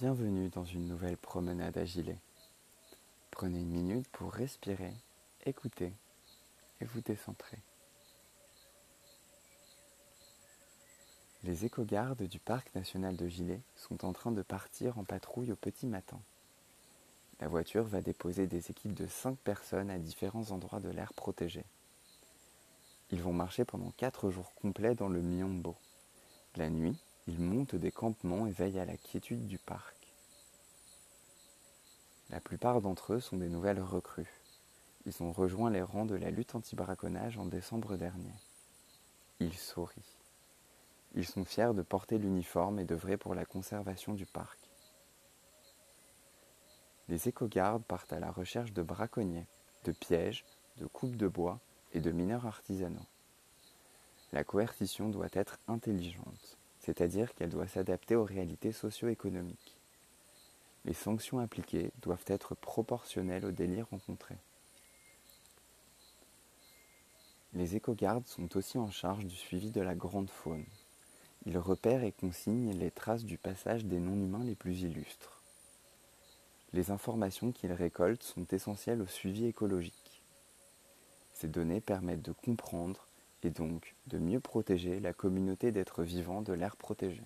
Bienvenue dans une nouvelle promenade à gilet. Prenez une minute pour respirer, écouter et vous décentrer. Les éco-gardes du parc national de Gilet sont en train de partir en patrouille au petit matin. La voiture va déposer des équipes de 5 personnes à différents endroits de l'air protégé. Ils vont marcher pendant 4 jours complets dans le Myombo. La nuit, ils montent des campements et veillent à la quiétude du parc. La plupart d'entre eux sont des nouvelles recrues. Ils ont rejoint les rangs de la lutte anti-braconnage en décembre dernier. Ils sourient. Ils sont fiers de porter l'uniforme et d'œuvrer pour la conservation du parc. Les éco-gardes partent à la recherche de braconniers, de pièges, de coupes de bois et de mineurs artisanaux. La coercition doit être intelligente c'est-à-dire qu'elle doit s'adapter aux réalités socio-économiques. Les sanctions appliquées doivent être proportionnelles aux délits rencontrés. Les éco-gardes sont aussi en charge du suivi de la grande faune. Ils repèrent et consignent les traces du passage des non-humains les plus illustres. Les informations qu'ils récoltent sont essentielles au suivi écologique. Ces données permettent de comprendre et donc de mieux protéger la communauté d'êtres vivants de l'air protégé.